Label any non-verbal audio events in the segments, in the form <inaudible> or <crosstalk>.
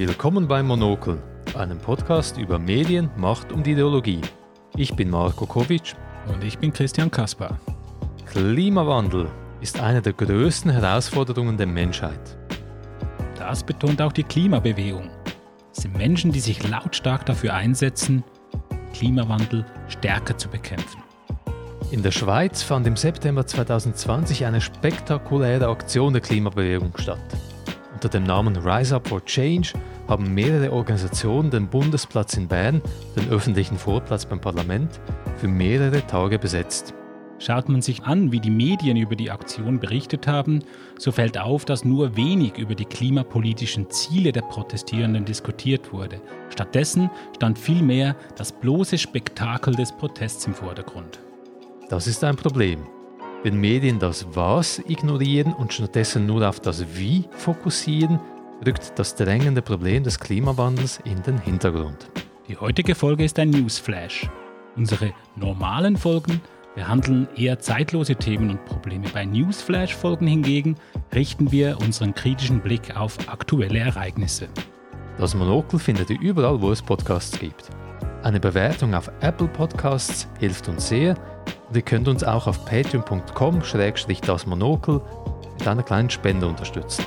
Willkommen beim Monokel, einem Podcast über Medien, Macht und Ideologie. Ich bin Marco Kovic. Und ich bin Christian Kaspar. Klimawandel ist eine der größten Herausforderungen der Menschheit. Das betont auch die Klimabewegung. Es sind Menschen, die sich lautstark dafür einsetzen, Klimawandel stärker zu bekämpfen. In der Schweiz fand im September 2020 eine spektakuläre Aktion der Klimabewegung statt. Unter dem Namen Rise Up for Change haben mehrere Organisationen den Bundesplatz in Bern, den öffentlichen Vorplatz beim Parlament, für mehrere Tage besetzt. Schaut man sich an, wie die Medien über die Aktion berichtet haben, so fällt auf, dass nur wenig über die klimapolitischen Ziele der Protestierenden diskutiert wurde. Stattdessen stand vielmehr das bloße Spektakel des Protests im Vordergrund. Das ist ein Problem. Wenn Medien das Was ignorieren und stattdessen nur auf das Wie fokussieren, rückt das drängende Problem des Klimawandels in den Hintergrund. Die heutige Folge ist ein Newsflash. Unsere normalen Folgen behandeln eher zeitlose Themen und Probleme. Bei Newsflash-Folgen hingegen richten wir unseren kritischen Blick auf aktuelle Ereignisse. Das Monokel findet ihr überall, wo es Podcasts gibt. Eine Bewertung auf Apple Podcasts hilft uns sehr ihr könnt uns auch auf patreon.com-das Monokel mit einer kleinen Spende unterstützen.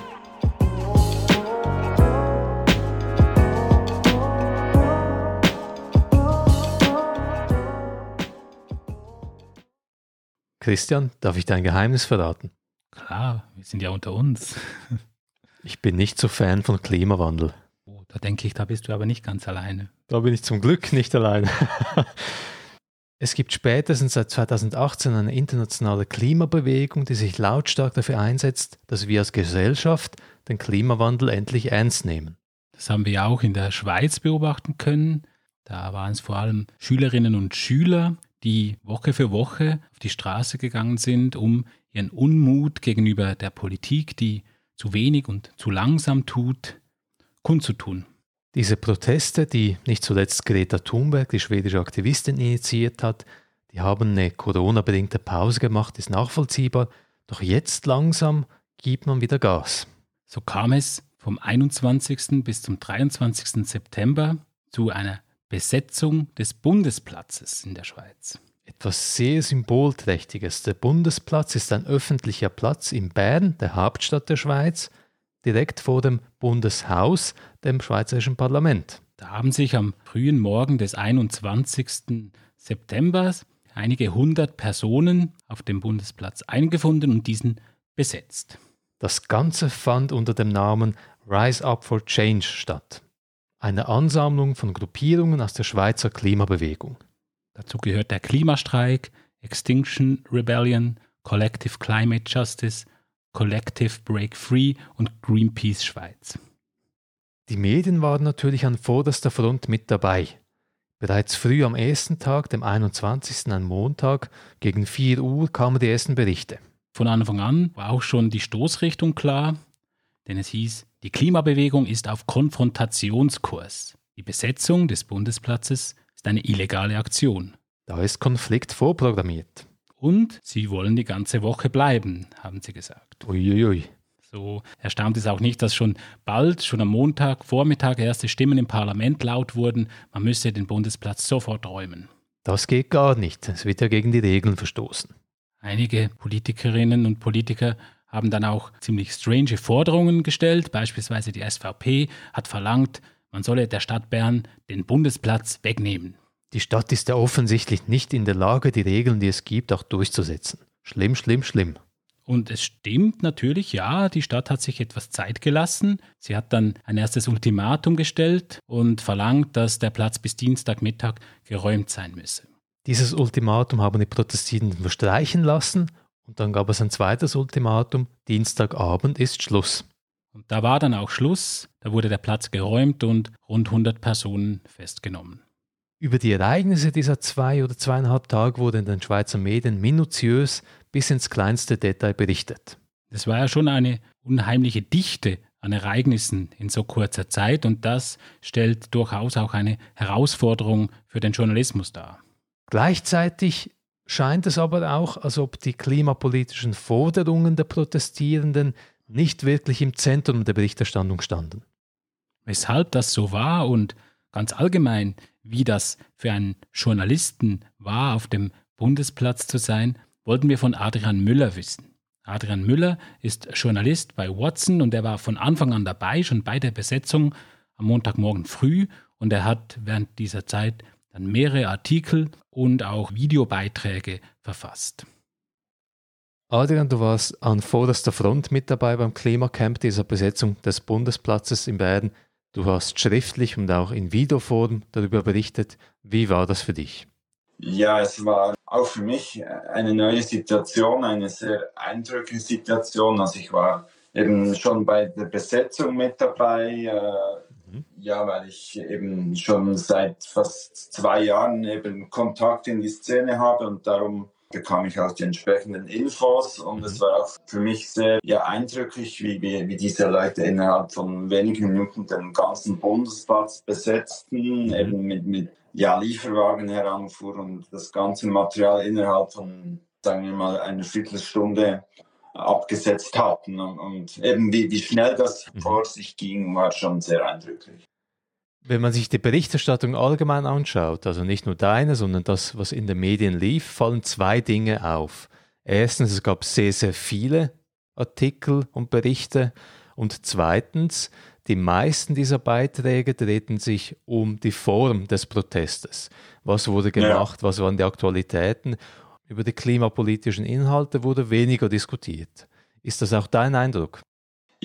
Christian, darf ich dein Geheimnis verraten? Klar, wir sind ja unter uns. <laughs> ich bin nicht so Fan von Klimawandel. Oh, da denke ich, da bist du aber nicht ganz alleine. Da bin ich zum Glück nicht alleine. <laughs> Es gibt spätestens seit 2018 eine internationale Klimabewegung, die sich lautstark dafür einsetzt, dass wir als Gesellschaft den Klimawandel endlich ernst nehmen. Das haben wir auch in der Schweiz beobachten können. Da waren es vor allem Schülerinnen und Schüler, die Woche für Woche auf die Straße gegangen sind, um ihren Unmut gegenüber der Politik, die zu wenig und zu langsam tut, kundzutun. Diese Proteste, die nicht zuletzt Greta Thunberg, die schwedische Aktivistin, initiiert hat, die haben eine Corona-bedingte Pause gemacht, ist nachvollziehbar. Doch jetzt langsam gibt man wieder Gas. So kam es vom 21. bis zum 23. September zu einer Besetzung des Bundesplatzes in der Schweiz. Etwas sehr Symbolträchtiges. Der Bundesplatz ist ein öffentlicher Platz in Bern, der Hauptstadt der Schweiz, direkt vor dem Bundeshaus, dem Schweizerischen Parlament. Da haben sich am frühen Morgen des 21. September einige hundert Personen auf dem Bundesplatz eingefunden und diesen besetzt. Das Ganze fand unter dem Namen Rise Up for Change statt. Eine Ansammlung von Gruppierungen aus der Schweizer Klimabewegung. Dazu gehört der Klimastreik, Extinction Rebellion, Collective Climate Justice, Collective Break Free und Greenpeace Schweiz. Die Medien waren natürlich an vorderster Front mit dabei. Bereits früh am ersten Tag, dem 21. ein Montag, gegen 4 Uhr kamen die ersten Berichte. Von Anfang an war auch schon die Stoßrichtung klar, denn es hieß, die Klimabewegung ist auf Konfrontationskurs. Die Besetzung des Bundesplatzes ist eine illegale Aktion. Da ist Konflikt vorprogrammiert. Und sie wollen die ganze Woche bleiben, haben sie gesagt. Uiuiui. So erstaunt es auch nicht, dass schon bald, schon am Montag, Vormittag erste Stimmen im Parlament laut wurden, man müsse den Bundesplatz sofort räumen. Das geht gar nicht. Es wird ja gegen die Regeln verstoßen. Einige Politikerinnen und Politiker haben dann auch ziemlich strange Forderungen gestellt. Beispielsweise die SVP hat verlangt, man solle der Stadt Bern den Bundesplatz wegnehmen. Die Stadt ist ja offensichtlich nicht in der Lage, die Regeln, die es gibt, auch durchzusetzen. Schlimm, schlimm, schlimm. Und es stimmt natürlich, ja, die Stadt hat sich etwas Zeit gelassen. Sie hat dann ein erstes Ultimatum gestellt und verlangt, dass der Platz bis Dienstagmittag geräumt sein müsse. Dieses Ultimatum haben die Protestierenden verstreichen lassen und dann gab es ein zweites Ultimatum, Dienstagabend ist Schluss. Und da war dann auch Schluss, da wurde der Platz geräumt und rund 100 Personen festgenommen. Über die Ereignisse dieser zwei oder zweieinhalb Tage wurde in den Schweizer Medien minutiös bis ins kleinste Detail berichtet. Es war ja schon eine unheimliche Dichte an Ereignissen in so kurzer Zeit und das stellt durchaus auch eine Herausforderung für den Journalismus dar. Gleichzeitig scheint es aber auch, als ob die klimapolitischen Forderungen der Protestierenden nicht wirklich im Zentrum der Berichterstattung standen. Weshalb das so war und ganz allgemein, wie das für einen Journalisten war, auf dem Bundesplatz zu sein, wollten wir von Adrian Müller wissen. Adrian Müller ist Journalist bei Watson und er war von Anfang an dabei, schon bei der Besetzung am Montagmorgen früh und er hat während dieser Zeit dann mehrere Artikel und auch Videobeiträge verfasst. Adrian, du warst an vorderster Front mit dabei beim Klimacamp dieser Besetzung des Bundesplatzes in Baden. Du hast schriftlich und auch in Videoform darüber berichtet. Wie war das für dich? Ja, es war auch für mich eine neue Situation, eine sehr eindrückliche Situation. Also ich war eben schon bei der Besetzung mit dabei, äh, mhm. ja, weil ich eben schon seit fast zwei Jahren eben Kontakt in die Szene habe und darum bekam ich auch die entsprechenden Infos und mhm. es war auch für mich sehr ja, eindrücklich, wie, wie, diese Leute innerhalb von wenigen Minuten den ganzen Bundesplatz besetzten, mhm. eben mit, mit ja, Lieferwagen heranfuhr und das ganze Material innerhalb von, sagen wir mal, einer Viertelstunde abgesetzt hatten. Und, und eben wie, wie schnell das mhm. vor sich ging, war schon sehr eindrücklich. Wenn man sich die Berichterstattung allgemein anschaut, also nicht nur deine, sondern das, was in den Medien lief, fallen zwei Dinge auf. Erstens, es gab sehr, sehr viele Artikel und Berichte. Und zweitens, die meisten dieser Beiträge drehten sich um die Form des Protestes. Was wurde gemacht, ja. was waren die Aktualitäten? Über die klimapolitischen Inhalte wurde weniger diskutiert. Ist das auch dein Eindruck?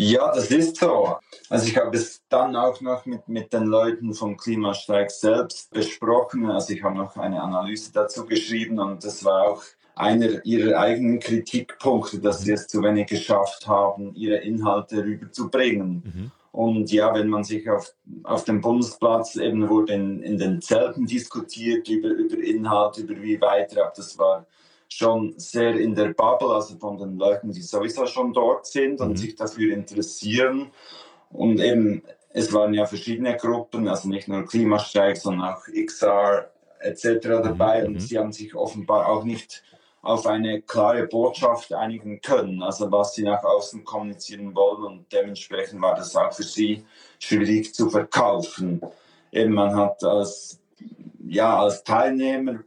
Ja, das ist so. Also ich habe es dann auch noch mit, mit den Leuten vom Klimastreik selbst besprochen. Also ich habe noch eine Analyse dazu geschrieben und das war auch einer ihrer eigenen Kritikpunkte, dass sie es zu wenig geschafft haben, ihre Inhalte rüberzubringen. Mhm. Und ja, wenn man sich auf, auf dem Bundesplatz eben wurde in, in den Zelten diskutiert über, über Inhalt, über wie weiter, das war schon sehr in der Bubble, also von den Leuten, die sowieso schon dort sind und mhm. sich dafür interessieren. Und eben, es waren ja verschiedene Gruppen, also nicht nur Klimastreik, sondern auch XR etc. dabei. Mhm. Und sie haben sich offenbar auch nicht auf eine klare Botschaft einigen können, also was sie nach außen kommunizieren wollen. Und dementsprechend war das auch für sie schwierig zu verkaufen. Eben, man hat als ja, als Teilnehmer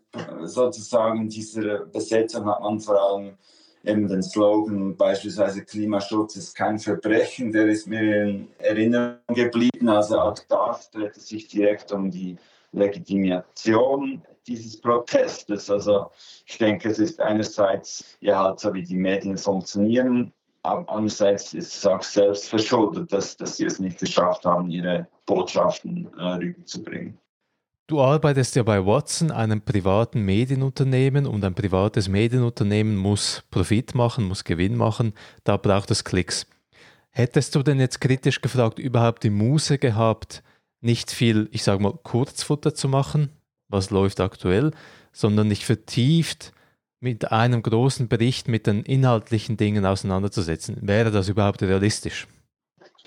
sozusagen dieser Besetzung hat man vor allem eben den Slogan beispielsweise Klimaschutz ist kein Verbrechen, der ist mir in Erinnerung geblieben. Also auch das dreht sich direkt um die Legitimation dieses Protestes. Also ich denke, es ist einerseits ja halt so, wie die Medien funktionieren, aber andererseits ist es auch selbst verschuldet, dass, dass sie es nicht geschafft haben, ihre Botschaften äh, rüberzubringen. Du arbeitest ja bei Watson, einem privaten Medienunternehmen, und ein privates Medienunternehmen muss Profit machen, muss Gewinn machen, da braucht es Klicks. Hättest du denn jetzt kritisch gefragt, überhaupt die Muße gehabt, nicht viel, ich sage mal, Kurzfutter zu machen, was läuft aktuell, sondern nicht vertieft mit einem großen Bericht mit den inhaltlichen Dingen auseinanderzusetzen? Wäre das überhaupt realistisch?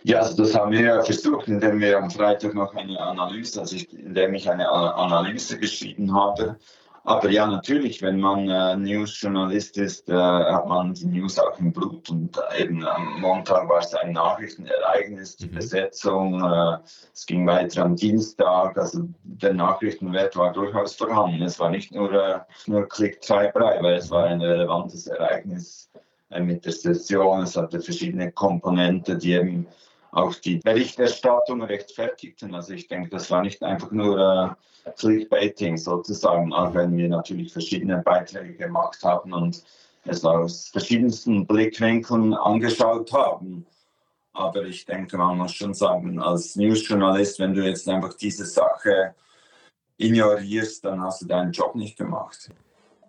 Ja, also das haben wir ja versucht, indem wir am Freitag noch eine Analyse, also ich, indem ich eine Analyse geschrieben habe. Aber ja, natürlich, wenn man äh, News-Journalist ist, äh, hat man die News auch im Blut. Und äh, eben am Montag war es ein Nachrichtenereignis, die mhm. Besetzung. Äh, es ging weiter am Dienstag. Also der Nachrichtenwert war durchaus vorhanden. Es war nicht nur, äh, nur Klick-Treiberei, weil es war ein relevantes Ereignis äh, mit der Session. Es hatte verschiedene Komponenten, die eben auch die Berichterstattung rechtfertigten. Also ich denke, das war nicht einfach nur äh, Clickbaiting sozusagen, auch wenn wir natürlich verschiedene Beiträge gemacht haben und es aus verschiedensten Blickwinkeln angeschaut haben. Aber ich denke, man muss schon sagen, als Newsjournalist, wenn du jetzt einfach diese Sache ignorierst, dann hast du deinen Job nicht gemacht.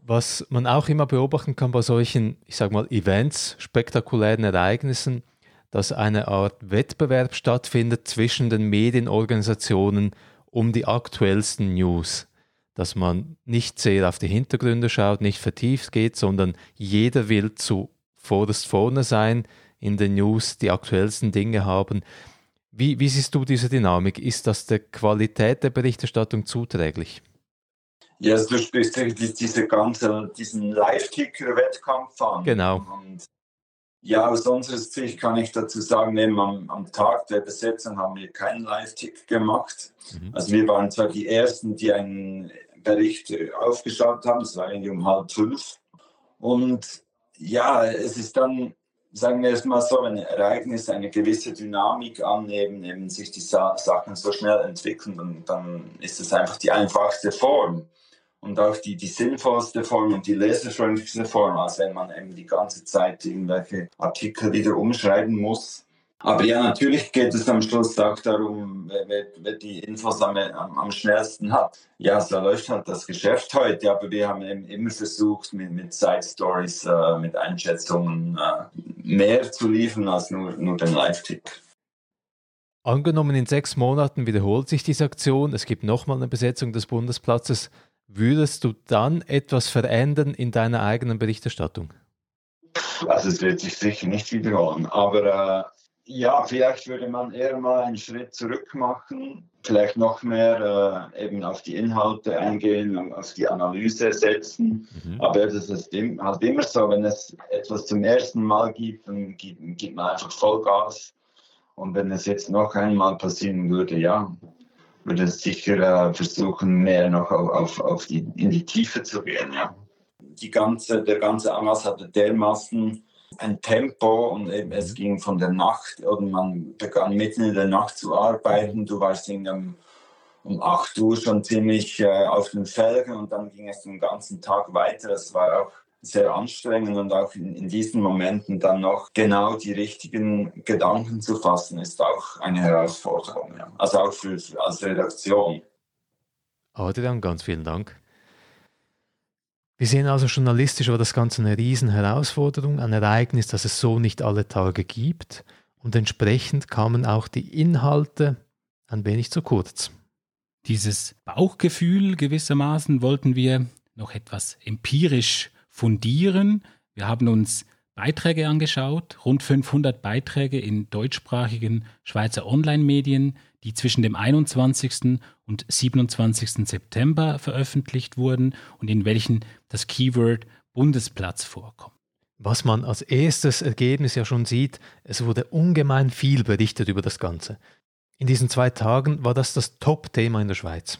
Was man auch immer beobachten kann bei solchen, ich sag mal, Events, spektakulären Ereignissen, dass eine Art Wettbewerb stattfindet zwischen den Medienorganisationen um die aktuellsten News. Dass man nicht sehr auf die Hintergründe schaut, nicht vertieft geht, sondern jeder will zu vorderst vorne sein in den News, die aktuellsten Dinge haben. Wie, wie siehst du diese Dynamik? Ist das der Qualität der Berichterstattung zuträglich? Ja, also du sprichst diese ganze, diesen Live-Ticker-Wettkampf an. Genau. Und Ja, aus unserer Sicht kann ich dazu sagen, eben am, am Tag der Besetzung haben wir keinen Live-Tick gemacht. Mhm. Also wir waren zwar die Ersten, die einen Bericht aufgeschaut haben, es war irgendwie um halb fünf. Und ja, es ist dann, sagen wir es mal so, wenn Ereignisse eine gewisse Dynamik annehmen, eben sich die Sa Sachen so schnell entwickeln, dann, dann ist es einfach die einfachste Form und auch die, die sinnvollste Form und die leserfreundlichste Form, als wenn man eben die ganze Zeit irgendwelche Artikel wieder umschreiben muss. Aber ja, natürlich geht es am Schluss auch darum, wer, wer die Infos am, am, schnellsten hat. Ja, so läuft halt das Geschäft heute, aber wir haben eben immer versucht, mit, mit Side Stories, äh, mit Einschätzungen äh, mehr zu liefern als nur, nur den Live-Tick. Angenommen, in sechs Monaten wiederholt sich diese Aktion, es gibt nochmal eine Besetzung des Bundesplatzes. Würdest du dann etwas verändern in deiner eigenen Berichterstattung? Also es wird sich sicher nicht wiederholen, aber äh, ja, vielleicht würde man eher mal einen Schritt zurück machen, vielleicht noch mehr äh, eben auf die Inhalte eingehen und auf die Analyse setzen. Mhm. Aber das ist halt immer so, wenn es etwas zum ersten Mal gibt, dann gibt, gibt man einfach Vollgas. Und wenn es jetzt noch einmal passieren würde, ja, würde sicher versuchen, mehr noch auf, auf, auf die, in die Tiefe zu gehen. Ja. Die ganze, der ganze Anlass hatte dermaßen ein Tempo und eben es ging von der Nacht oder man begann mitten in der Nacht zu arbeiten. Du warst in um, um 8 Uhr schon ziemlich äh, auf den Felgen und dann ging es den ganzen Tag weiter. Es war auch sehr anstrengend und auch in, in, diesen Momenten dann noch genau die richtigen Gedanken zu fassen, ist auch eine Herausforderung. Ja. Also auch für, als Redaktion. Adrian, ganz vielen Dank. Wir sehen also journalistisch war das Ganze eine Riesenherausforderung, ein Ereignis, das es so nicht alle Tage gibt und entsprechend kamen auch die Inhalte ein wenig zu kurz. Dieses Bauchgefühl gewissermaßen wollten wir noch etwas empirisch fundieren. Wir haben uns Beiträge angeschaut, rund 500 Beiträge in deutschsprachigen Schweizer Online-Medien, die zwischen dem 21. und 27. September veröffentlicht wurden und in welchen das Keyword Bundesplatz vorkommt. Was man als erstes Ergebnis ja schon sieht, es wurde ungemein viel berichtet über das Ganze. In diesen zwei Tagen war das das Top-Thema in der Schweiz.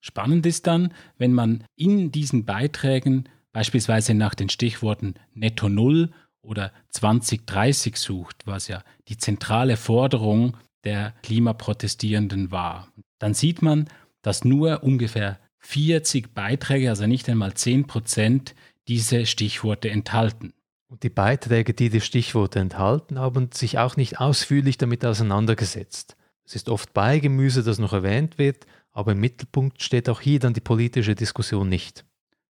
Spannend ist dann, wenn man in diesen Beiträgen beispielsweise nach den Stichworten Netto Null oder 2030 sucht, was ja die zentrale Forderung der Klimaprotestierenden war. Dann sieht man, dass nur ungefähr 40 Beiträge, also nicht einmal 10 Prozent, diese Stichworte enthalten. Und die Beiträge, die die Stichworte enthalten, haben sich auch nicht ausführlich damit auseinandergesetzt. Es ist oft Beigemüse, das noch erwähnt wird, aber im Mittelpunkt steht auch hier dann die politische Diskussion nicht.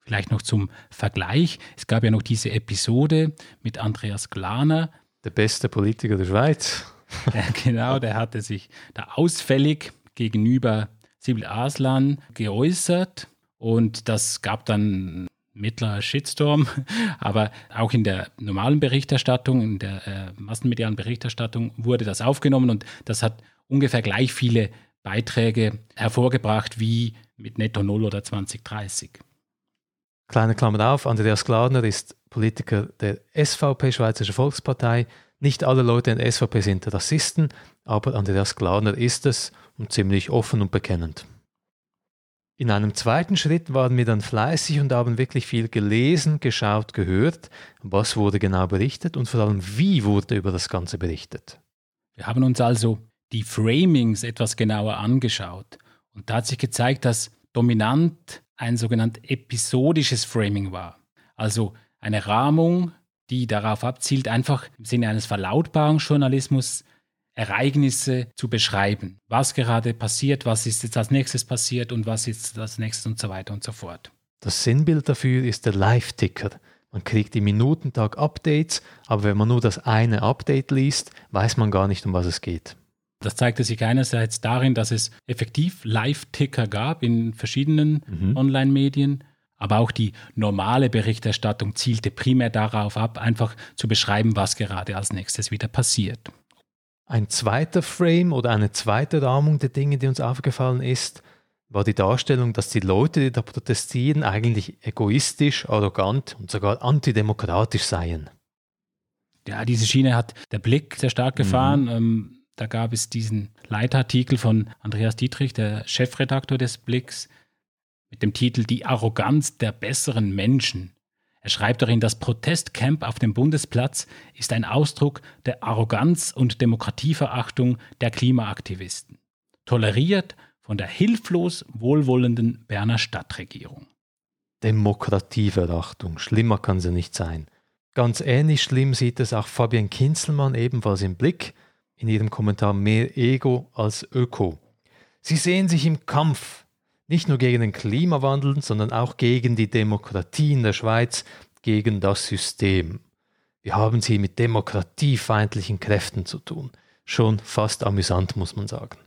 Vielleicht noch zum Vergleich. Es gab ja noch diese Episode mit Andreas Glaner. Der beste Politiker der Schweiz. <laughs> Ja, genau, der hatte sich da ausfällig gegenüber Sibyl Aslan geäußert und das gab dann mittlerer Shitstorm, <laughs> aber auch in der normalen Berichterstattung, in der äh, massenmedialen Berichterstattung wurde das aufgenommen und das hat ungefähr gleich viele Beiträge hervorgebracht wie mit Netto Null oder 2030. Kleine Klammer auf, Andreas Gladner ist Politiker der SVP, Schweizerische Volkspartei, nicht alle Leute in der SVP sind Rassisten, aber Andreas Gladner ist es und ziemlich offen und bekennend. In einem zweiten Schritt waren wir dann fleißig und haben wirklich viel gelesen, geschaut, gehört, was wurde genau berichtet und vor allem wie wurde über das Ganze berichtet. Wir haben uns also die Framings etwas genauer angeschaut und da hat sich gezeigt, dass dominant ein sogenannt episodisches Framing war, also eine Rahmung die darauf abzielt, einfach im Sinne eines Verlautbarungsjournalismus Ereignisse zu beschreiben. Was gerade passiert, was ist jetzt als nächstes passiert und was ist als nächstes und so weiter und so fort. Das Sinnbild dafür ist der Live-Ticker. Man kriegt im Minutentag Updates, aber wenn man nur das eine Update liest, weiß man gar nicht, um was es geht. Das zeigte sich einerseits darin, dass es effektiv Live-Ticker gab in verschiedenen mhm. Online-Medien aber auch die normale Berichterstattung zielte primär darauf ab, einfach zu beschreiben, was gerade als nächstes wieder passiert. Ein zweiter Frame oder eine zweite Rahmung der Dinge, die uns aufgefallen ist, war die Darstellung, dass die Leute, die da protestieren, eigentlich egoistisch, arrogant und sogar antidemokratisch seien. Ja, diese Schiene hat der Blick sehr stark gefahren. Mhm. Ähm, da gab es diesen Leitartikel von Andreas Dietrich, der Chefredaktor des Blicks, mit dem Titel Die Arroganz der besseren Menschen. Er schreibt darin, das Protestcamp auf dem Bundesplatz ist ein Ausdruck der Arroganz und Demokratieverachtung der Klimaaktivisten, toleriert von der hilflos wohlwollenden Berner Stadtregierung. Demokratieverachtung, schlimmer kann sie nicht sein. Ganz ähnlich schlimm sieht es auch Fabian Kinzelmann ebenfalls im Blick, in ihrem Kommentar mehr Ego als Öko. Sie sehen sich im Kampf nicht nur gegen den Klimawandel, sondern auch gegen die Demokratie in der Schweiz, gegen das System. Wir haben sie mit demokratiefeindlichen Kräften zu tun. Schon fast amüsant, muss man sagen.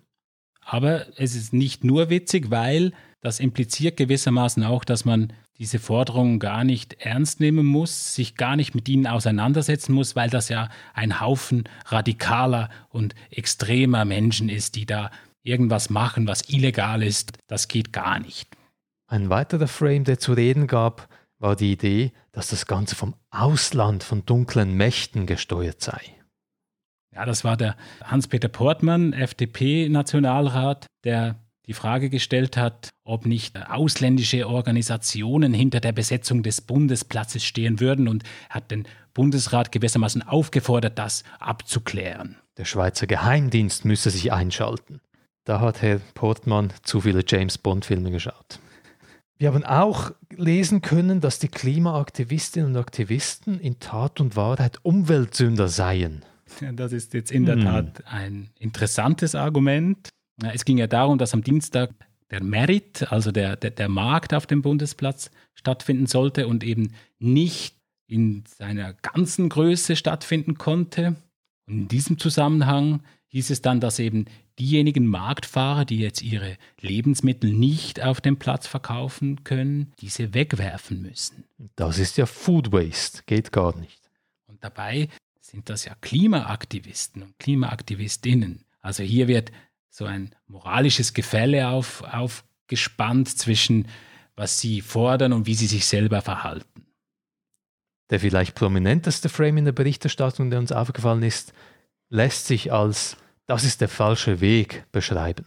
Aber es ist nicht nur witzig, weil das impliziert gewissermaßen auch, dass man diese Forderungen gar nicht ernst nehmen muss, sich gar nicht mit ihnen auseinandersetzen muss, weil das ja ein Haufen radikaler und extremer Menschen ist, die da irgendwas machen, was illegal ist, das geht gar nicht. Ein weiterer Frame, der zu reden gab, war die Idee, dass das Ganze vom Ausland, von dunklen Mächten gesteuert sei. Ja, das war der Hans-Peter Portmann, FDP-Nationalrat, der die Frage gestellt hat, ob nicht ausländische Organisationen hinter der Besetzung des Bundesplatzes stehen würden und hat den Bundesrat gewissermaßen aufgefordert, das abzuklären. Der Schweizer Geheimdienst müsse sich einschalten. Da hat Herr Portmann zu viele James Bond-Filme geschaut. Wir haben auch lesen können, dass die Klimaaktivistinnen und Aktivisten in Tat und Wahrheit Umweltsünder seien. Das ist jetzt in der hm. Tat ein interessantes Argument. Es ging ja darum, dass am Dienstag der Merit, also der, der, der Markt auf dem Bundesplatz stattfinden sollte und eben nicht in seiner ganzen Größe stattfinden konnte. Und in diesem Zusammenhang hieß es dann, dass eben diejenigen Marktfahrer, die jetzt ihre Lebensmittel nicht auf dem Platz verkaufen können, diese wegwerfen müssen. Das ist ja Food Waste, geht gar nicht. Und dabei sind das ja Klimaaktivisten und Klimaaktivistinnen. Also hier wird so ein moralisches Gefälle auf, aufgespannt zwischen was sie fordern und wie sie sich selber verhalten. Der vielleicht prominenteste Frame in der Berichterstattung, der uns aufgefallen ist, lässt sich als das ist der falsche Weg beschreiben.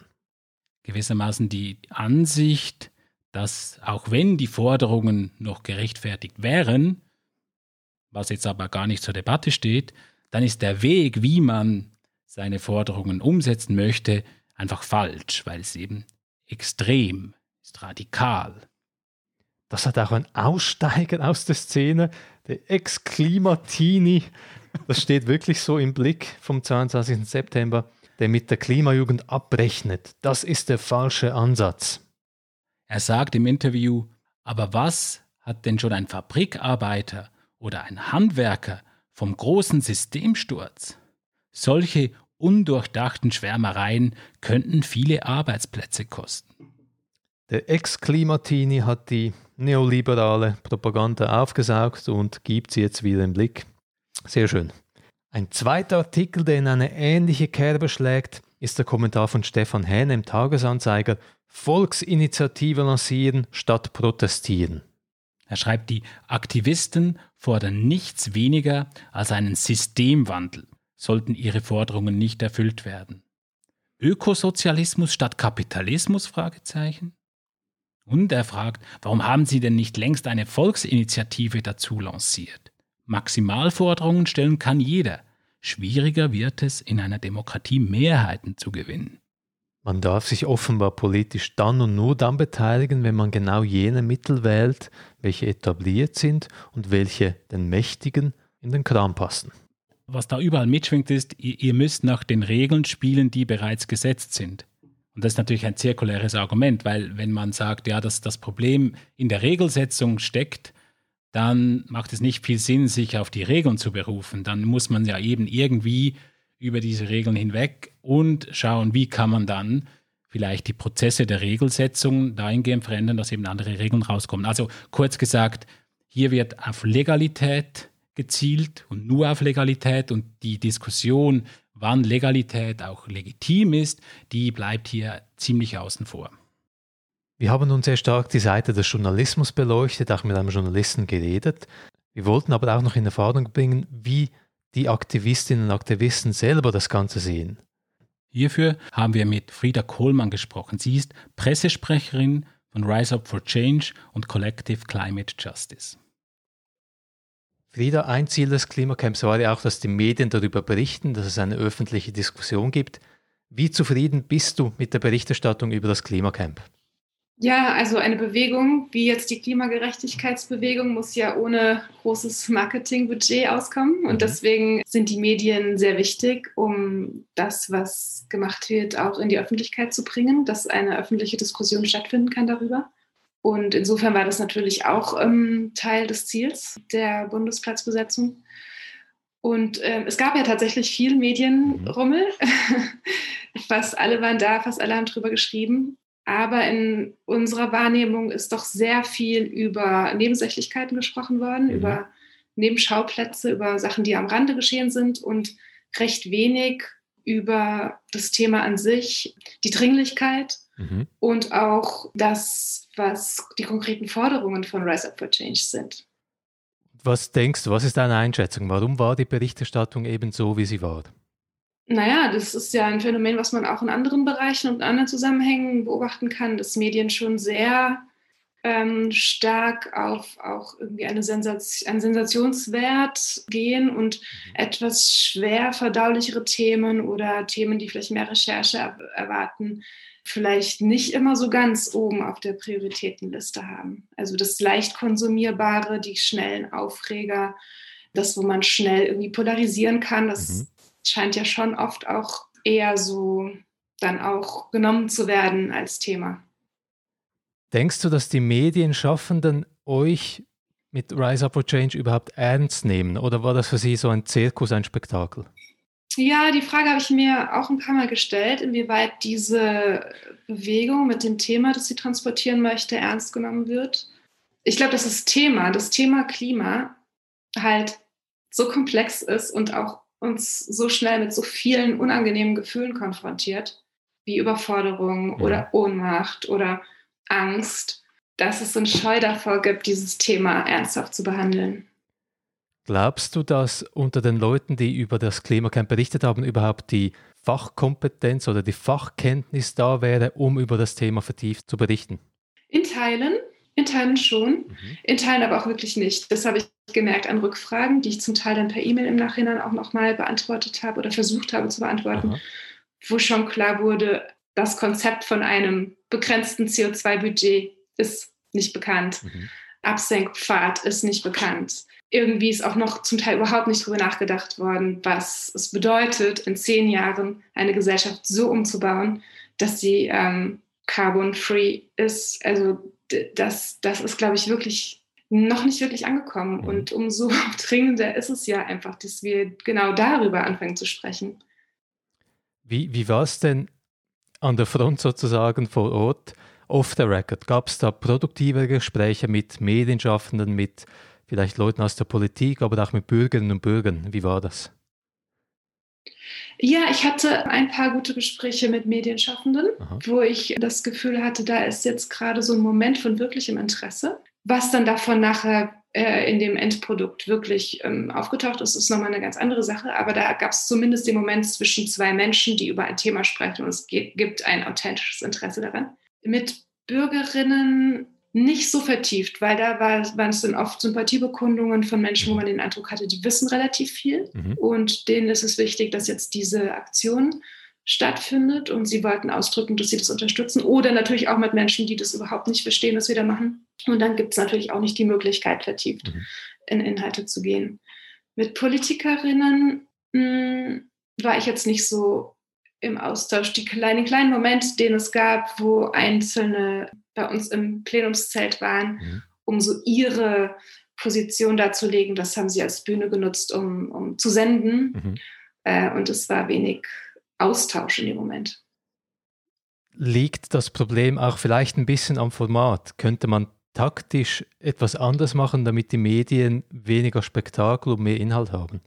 Gewissermaßen die Ansicht, dass auch wenn die Forderungen noch gerechtfertigt wären, was jetzt aber gar nicht zur Debatte steht, dann ist der Weg, wie man seine Forderungen umsetzen möchte, einfach falsch, weil es eben extrem ist, radikal. Das hat auch ein Aussteiger aus der Szene, der Ex-Klimatini das steht wirklich so im Blick vom 22. September, der mit der Klimajugend abrechnet. Das ist der falsche Ansatz. Er sagt im Interview, aber was hat denn schon ein Fabrikarbeiter oder ein Handwerker vom großen Systemsturz? Solche undurchdachten Schwärmereien könnten viele Arbeitsplätze kosten. Der Ex-Klimatini hat die neoliberale Propaganda aufgesaugt und gibt sie jetzt wieder im Blick. Sehr schön. Ein zweiter Artikel, der in eine ähnliche Kerbe schlägt, ist der Kommentar von Stefan Hähne im Tagesanzeiger Volksinitiative lancieren statt protestieren. Er schreibt, die Aktivisten fordern nichts weniger als einen Systemwandel, sollten ihre Forderungen nicht erfüllt werden. Ökosozialismus statt Kapitalismus? Und er fragt, warum haben Sie denn nicht längst eine Volksinitiative dazu lanciert? Maximalforderungen stellen kann jeder. Schwieriger wird es, in einer Demokratie Mehrheiten zu gewinnen. Man darf sich offenbar politisch dann und nur dann beteiligen, wenn man genau jene Mittel wählt, welche etabliert sind und welche den Mächtigen in den Kram passen. Was da überall mitschwingt, ist, ihr müsst nach den Regeln spielen, die bereits gesetzt sind. Und das ist natürlich ein zirkuläres Argument, weil wenn man sagt, ja, dass das Problem in der Regelsetzung steckt, dann macht es nicht viel Sinn, sich auf die Regeln zu berufen. Dann muss man ja eben irgendwie über diese Regeln hinweg und schauen, wie kann man dann vielleicht die Prozesse der Regelsetzung dahingehend verändern, dass eben andere Regeln rauskommen. Also kurz gesagt, hier wird auf Legalität gezielt und nur auf Legalität und die Diskussion, wann Legalität auch legitim ist, die bleibt hier ziemlich außen vor. Wir haben nun sehr stark die Seite des Journalismus beleuchtet, auch mit einem Journalisten geredet. Wir wollten aber auch noch in Erfahrung bringen, wie die Aktivistinnen und Aktivisten selber das Ganze sehen? Hierfür haben wir mit Frieda Kohlmann gesprochen. Sie ist Pressesprecherin von Rise Up for Change und Collective Climate Justice. Frieda, ein Ziel des Klimacamps war ja auch, dass die Medien darüber berichten, dass es eine öffentliche Diskussion gibt. Wie zufrieden bist du mit der Berichterstattung über das Klimacamp? Ja, also eine Bewegung wie jetzt die Klimagerechtigkeitsbewegung muss ja ohne großes Marketingbudget auskommen. Und mhm. deswegen sind die Medien sehr wichtig, um das, was gemacht wird, auch in die Öffentlichkeit zu bringen, dass eine öffentliche Diskussion stattfinden kann darüber. Und insofern war das natürlich auch ähm, Teil des Ziels der Bundesplatzbesetzung. Und ähm, es gab ja tatsächlich viel Medienrummel. <laughs> fast alle waren da, fast alle haben drüber geschrieben. Aber in unserer Wahrnehmung ist doch sehr viel über Nebensächlichkeiten gesprochen worden, mhm. über Nebenschauplätze, über Sachen, die am Rande geschehen sind und recht wenig über das Thema an sich, die Dringlichkeit mhm. und auch das, was die konkreten Forderungen von Rise Up for Change sind. Was denkst du, was ist deine Einschätzung? Warum war die Berichterstattung eben so, wie sie war? Naja, das ist ja ein Phänomen, was man auch in anderen Bereichen und in anderen Zusammenhängen beobachten kann, dass Medien schon sehr ähm, stark auf auch irgendwie eine Sensation, einen Sensationswert gehen und mhm. etwas schwer verdaulichere Themen oder Themen, die vielleicht mehr Recherche erwarten, vielleicht nicht immer so ganz oben auf der Prioritätenliste haben. Also das leicht konsumierbare, die schnellen Aufreger, das, wo man schnell irgendwie polarisieren kann, das mhm scheint ja schon oft auch eher so dann auch genommen zu werden als Thema. Denkst du, dass die Medienschaffenden euch mit Rise Up for Change überhaupt ernst nehmen oder war das für sie so ein Zirkus, ein Spektakel? Ja, die Frage habe ich mir auch ein paar Mal gestellt, inwieweit diese Bewegung mit dem Thema, das sie transportieren möchte, ernst genommen wird. Ich glaube, dass das Thema, das Thema Klima halt so komplex ist und auch uns so schnell mit so vielen unangenehmen Gefühlen konfrontiert, wie Überforderung ja. oder Ohnmacht oder Angst, dass es einen Scheu davor gibt, dieses Thema ernsthaft zu behandeln. Glaubst du, dass unter den Leuten, die über das Klimacamp berichtet haben, überhaupt die Fachkompetenz oder die Fachkenntnis da wäre, um über das Thema vertieft zu berichten? In Teilen. In Teilen schon, mhm. in Teilen aber auch wirklich nicht. Das habe ich gemerkt an Rückfragen, die ich zum Teil dann per E-Mail im Nachhinein auch nochmal beantwortet habe oder versucht habe zu beantworten, Aha. wo schon klar wurde, das Konzept von einem begrenzten CO2-Budget ist nicht bekannt. Mhm. Absenkpfad ist nicht bekannt. Irgendwie ist auch noch zum Teil überhaupt nicht darüber nachgedacht worden, was es bedeutet, in zehn Jahren eine Gesellschaft so umzubauen, dass sie ähm, carbon-free ist. Also das, das ist, glaube ich, wirklich noch nicht wirklich angekommen. Mhm. Und umso <laughs> dringender ist es ja einfach, dass wir genau darüber anfangen zu sprechen. Wie, wie war es denn an der Front sozusagen vor Ort, off the record? Gab es da produktive Gespräche mit Medienschaffenden, mit vielleicht Leuten aus der Politik, aber auch mit Bürgerinnen und Bürgern? Wie war das? Ja, ich hatte ein paar gute Gespräche mit Medienschaffenden, Aha. wo ich das Gefühl hatte, da ist jetzt gerade so ein Moment von wirklichem Interesse. Was dann davon nachher äh, in dem Endprodukt wirklich ähm, aufgetaucht ist, ist nochmal eine ganz andere Sache. Aber da gab es zumindest den Moment zwischen zwei Menschen, die über ein Thema sprechen und es gibt ein authentisches Interesse daran. Mit Bürgerinnen nicht so vertieft, weil da war, waren es dann oft Sympathiebekundungen von Menschen, wo man den Eindruck hatte, die wissen relativ viel mhm. und denen ist es wichtig, dass jetzt diese Aktion stattfindet und sie wollten ausdrücken, dass sie das unterstützen oder natürlich auch mit Menschen, die das überhaupt nicht verstehen, was wir da machen. Und dann gibt es natürlich auch nicht die Möglichkeit, vertieft mhm. in Inhalte zu gehen. Mit Politikerinnen mh, hm, war ich jetzt nicht so im Austausch. Die kleinen, kleinen Momente, den es gab, wo einzelne bei uns im Plenumszelt waren, mhm. um so ihre Position darzulegen. Das haben sie als Bühne genutzt, um, um zu senden. Mhm. Äh, und es war wenig Austausch in dem Moment. Liegt das Problem auch vielleicht ein bisschen am Format? Könnte man taktisch etwas anders machen, damit die Medien weniger Spektakel und mehr Inhalt haben?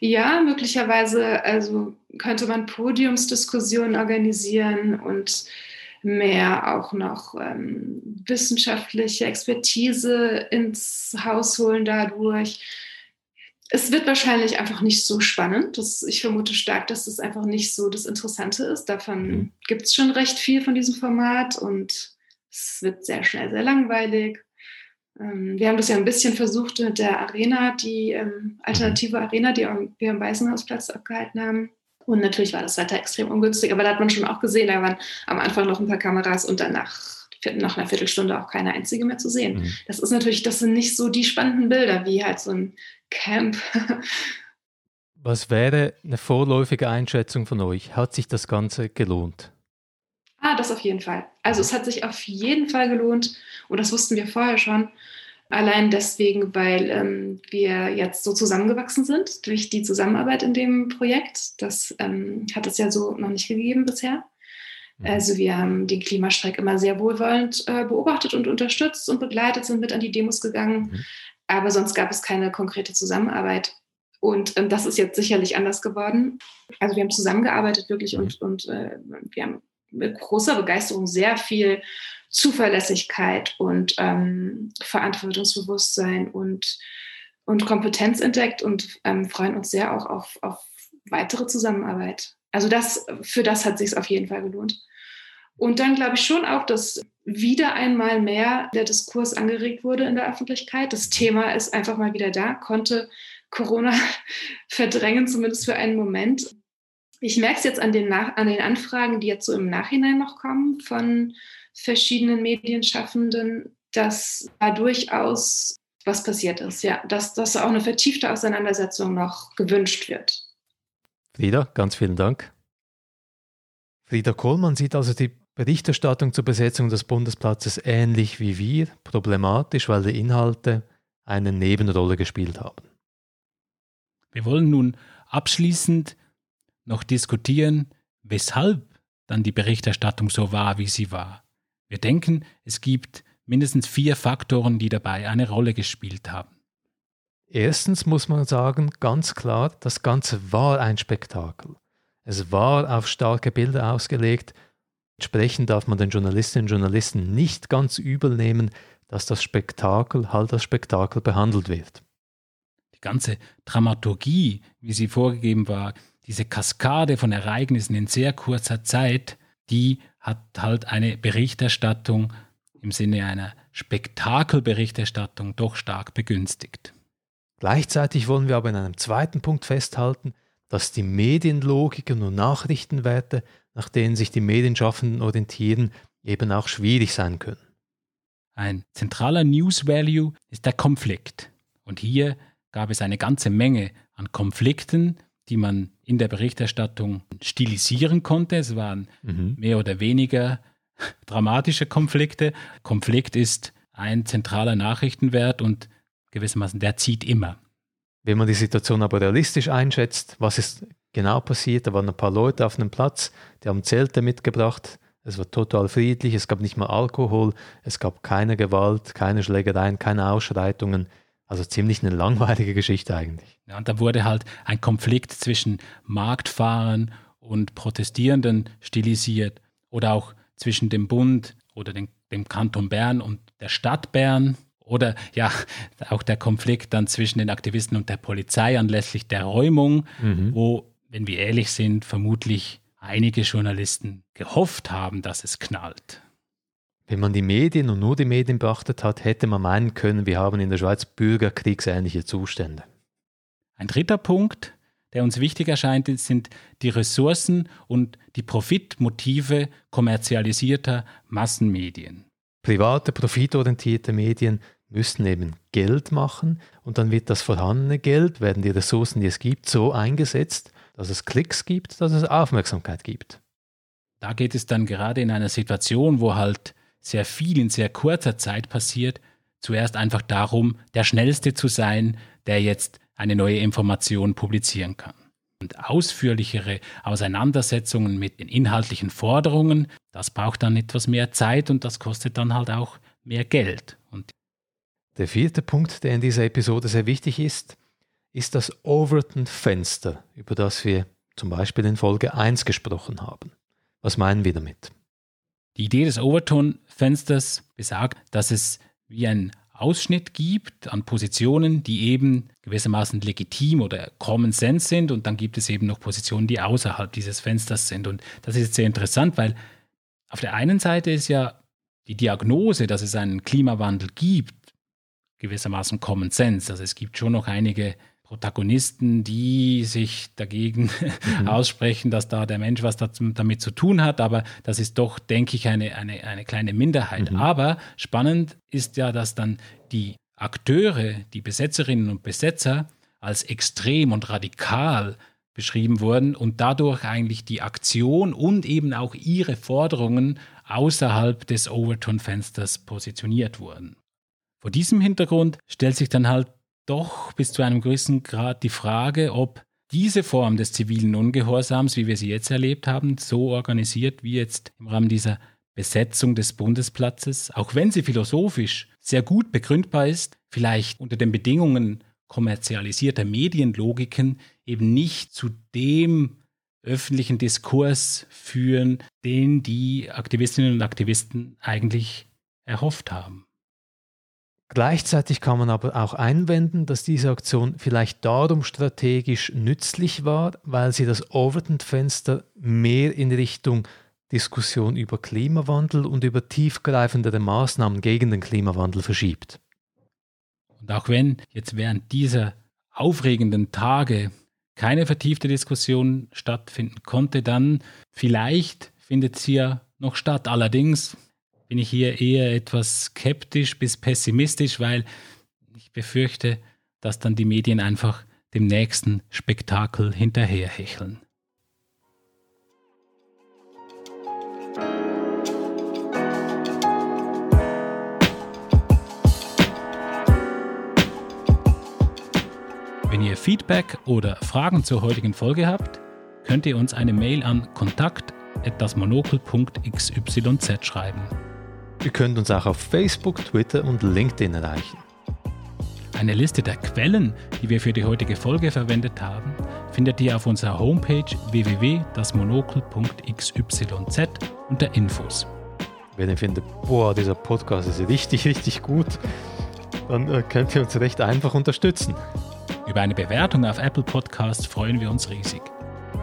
Ja, möglicherweise also könnte man Podiumsdiskussionen organisieren und mehr auch noch ähm, wissenschaftliche Expertise ins Haus holen dadurch. es wird wahrscheinlich einfach nicht so spannend. Das, ich vermute stark, dass das einfach nicht so das Interessante ist. Davon mhm. gibt es schon recht viel von diesem Format und es wird sehr schnell sehr langweilig. Ähm, wir haben das ja ein bisschen versucht mit der Arena, die ähm, alternative mhm. Arena, die wir am Weißenhausplatz abgehalten haben. Und natürlich war das Wetter extrem ungünstig, aber da hat man schon auch gesehen, da waren am Anfang noch ein paar Kameras und danach nach einer Viertelstunde auch keine einzige mehr zu sehen. Mhm. Das ist natürlich, das sind nicht so die spannenden Bilder wie halt so ein Camp. <laughs> Was wäre eine vorläufige Einschätzung von euch? Hat sich das Ganze gelohnt? Ah, das auf jeden Fall. Also es hat sich auf jeden Fall gelohnt und das wussten wir vorher schon. Allein deswegen, weil ähm, wir jetzt so zusammengewachsen sind durch die Zusammenarbeit in dem Projekt. Das ähm, hat es ja so noch nicht gegeben bisher. Mhm. Also wir haben den Klimastreik immer sehr wohlwollend äh, beobachtet und unterstützt und begleitet, sind mit an die Demos gegangen. Mhm. Aber sonst gab es keine konkrete Zusammenarbeit. Und ähm, das ist jetzt sicherlich anders geworden. Also wir haben zusammengearbeitet wirklich mhm. und, und äh, wir haben mit großer Begeisterung sehr viel Zuverlässigkeit und ähm, Verantwortungsbewusstsein und, und Kompetenz entdeckt und ähm, freuen uns sehr auch auf, auf weitere Zusammenarbeit. Also das, für das hat sich auf jeden Fall gelohnt. Und dann glaube ich schon auch, dass wieder einmal mehr der Diskurs angeregt wurde in der Öffentlichkeit. Das Thema ist einfach mal wieder da, konnte Corona <laughs> verdrängen, zumindest für einen Moment. Ich merke es jetzt an den, Nach an den Anfragen, die jetzt so im Nachhinein noch kommen von verschiedenen Medienschaffenden, dass da durchaus was passiert ist. Ja, dass, dass auch eine vertiefte Auseinandersetzung noch gewünscht wird. Frieda, ganz vielen Dank. Frieda Kohlmann sieht also die Berichterstattung zur Besetzung des Bundesplatzes ähnlich wie wir, problematisch, weil die Inhalte eine Nebenrolle gespielt haben. Wir wollen nun abschließend noch diskutieren, weshalb dann die Berichterstattung so war, wie sie war. Wir denken, es gibt mindestens vier Faktoren, die dabei eine Rolle gespielt haben. Erstens muss man sagen, ganz klar, das Ganze war ein Spektakel. Es war auf starke Bilder ausgelegt Entsprechend darf man den Journalistinnen und Journalisten nicht ganz übel nehmen, dass das Spektakel halt als Spektakel behandelt wird. Die ganze Dramaturgie, wie sie vorgegeben war, diese Kaskade von Ereignissen in sehr kurzer Zeit, die hat halt eine Berichterstattung im Sinne einer Spektakelberichterstattung doch stark begünstigt. Gleichzeitig wollen wir aber in einem zweiten Punkt festhalten, dass die Medienlogiken und Nachrichtenwerte nach denen sich die Medienschaffenden orientieren, eben auch schwierig sein können. Ein zentraler News Value ist der Konflikt. Und hier gab es eine ganze Menge an Konflikten, die man in der Berichterstattung stilisieren konnte. Es waren mhm. mehr oder weniger dramatische Konflikte. Konflikt ist ein zentraler Nachrichtenwert und gewissermaßen der zieht immer. Wenn man die Situation aber realistisch einschätzt, was ist genau passiert. Da waren ein paar Leute auf einem Platz, die haben Zelte mitgebracht. Es war total friedlich, es gab nicht mal Alkohol, es gab keine Gewalt, keine Schlägereien, keine Ausschreitungen. Also ziemlich eine langweilige Geschichte eigentlich. Ja, und da wurde halt ein Konflikt zwischen Marktfahrern und Protestierenden stilisiert oder auch zwischen dem Bund oder dem, dem Kanton Bern und der Stadt Bern oder ja, auch der Konflikt dann zwischen den Aktivisten und der Polizei anlässlich der Räumung, mhm. wo wenn wir ehrlich sind, vermutlich einige Journalisten gehofft haben, dass es knallt. Wenn man die Medien und nur die Medien beachtet hat, hätte man meinen können, wir haben in der Schweiz bürgerkriegsähnliche Zustände. Ein dritter Punkt, der uns wichtig erscheint, sind die Ressourcen und die Profitmotive kommerzialisierter Massenmedien. Private, profitorientierte Medien müssen eben Geld machen und dann wird das vorhandene Geld, werden die Ressourcen, die es gibt, so eingesetzt, dass es Klicks gibt, dass es Aufmerksamkeit gibt. Da geht es dann gerade in einer Situation, wo halt sehr viel in sehr kurzer Zeit passiert, zuerst einfach darum, der Schnellste zu sein, der jetzt eine neue Information publizieren kann. Und ausführlichere Auseinandersetzungen mit den inhaltlichen Forderungen, das braucht dann etwas mehr Zeit und das kostet dann halt auch mehr Geld. Und der vierte Punkt, der in dieser Episode sehr wichtig ist, ist das Overton-Fenster, über das wir zum Beispiel in Folge 1 gesprochen haben. Was meinen wir damit? Die Idee des Overton-Fensters besagt, dass es wie ein Ausschnitt gibt an Positionen, die eben gewissermaßen legitim oder Common Sense sind und dann gibt es eben noch Positionen, die außerhalb dieses Fensters sind. Und das ist sehr interessant, weil auf der einen Seite ist ja die Diagnose, dass es einen Klimawandel gibt, gewissermaßen Common Sense. Also es gibt schon noch einige Protagonisten, die sich dagegen <laughs> mhm. aussprechen, dass da der Mensch was damit zu tun hat. Aber das ist doch, denke ich, eine, eine, eine kleine Minderheit. Mhm. Aber spannend ist ja, dass dann die Akteure, die Besetzerinnen und Besetzer als extrem und radikal beschrieben wurden und dadurch eigentlich die Aktion und eben auch ihre Forderungen außerhalb des Overton-Fensters positioniert wurden. Vor diesem Hintergrund stellt sich dann halt doch bis zu einem gewissen Grad die Frage, ob diese Form des zivilen Ungehorsams, wie wir sie jetzt erlebt haben, so organisiert wie jetzt im Rahmen dieser Besetzung des Bundesplatzes, auch wenn sie philosophisch sehr gut begründbar ist, vielleicht unter den Bedingungen kommerzialisierter Medienlogiken eben nicht zu dem öffentlichen Diskurs führen, den die Aktivistinnen und Aktivisten eigentlich erhofft haben. Gleichzeitig kann man aber auch einwenden, dass diese Aktion vielleicht darum strategisch nützlich war, weil sie das Overton-Fenster mehr in Richtung Diskussion über Klimawandel und über tiefgreifendere Maßnahmen gegen den Klimawandel verschiebt. Und auch wenn jetzt während dieser aufregenden Tage keine vertiefte Diskussion stattfinden konnte, dann vielleicht findet sie ja noch statt. Allerdings bin ich hier eher etwas skeptisch bis pessimistisch, weil ich befürchte, dass dann die Medien einfach dem nächsten Spektakel hinterherhecheln. Wenn ihr Feedback oder Fragen zur heutigen Folge habt, könnt ihr uns eine Mail an kontakt@dasmonokel.xyz schreiben. Ihr könnt uns auch auf Facebook, Twitter und LinkedIn erreichen. Eine Liste der Quellen, die wir für die heutige Folge verwendet haben, findet ihr auf unserer Homepage www.dasmonokel.xyz unter Infos. Wenn ihr findet, boah, dieser Podcast ist richtig, richtig gut, dann äh, könnt ihr uns recht einfach unterstützen. Über eine Bewertung auf Apple Podcasts freuen wir uns riesig.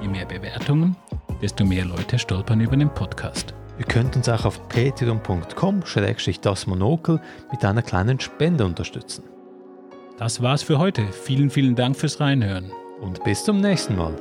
Je mehr Bewertungen, desto mehr Leute stolpern über den Podcast. Ihr könnt uns auch auf patreon.com-das Monokel mit einer kleinen Spende unterstützen. Das war's für heute. Vielen, vielen Dank fürs Reinhören. Und bis zum nächsten Mal.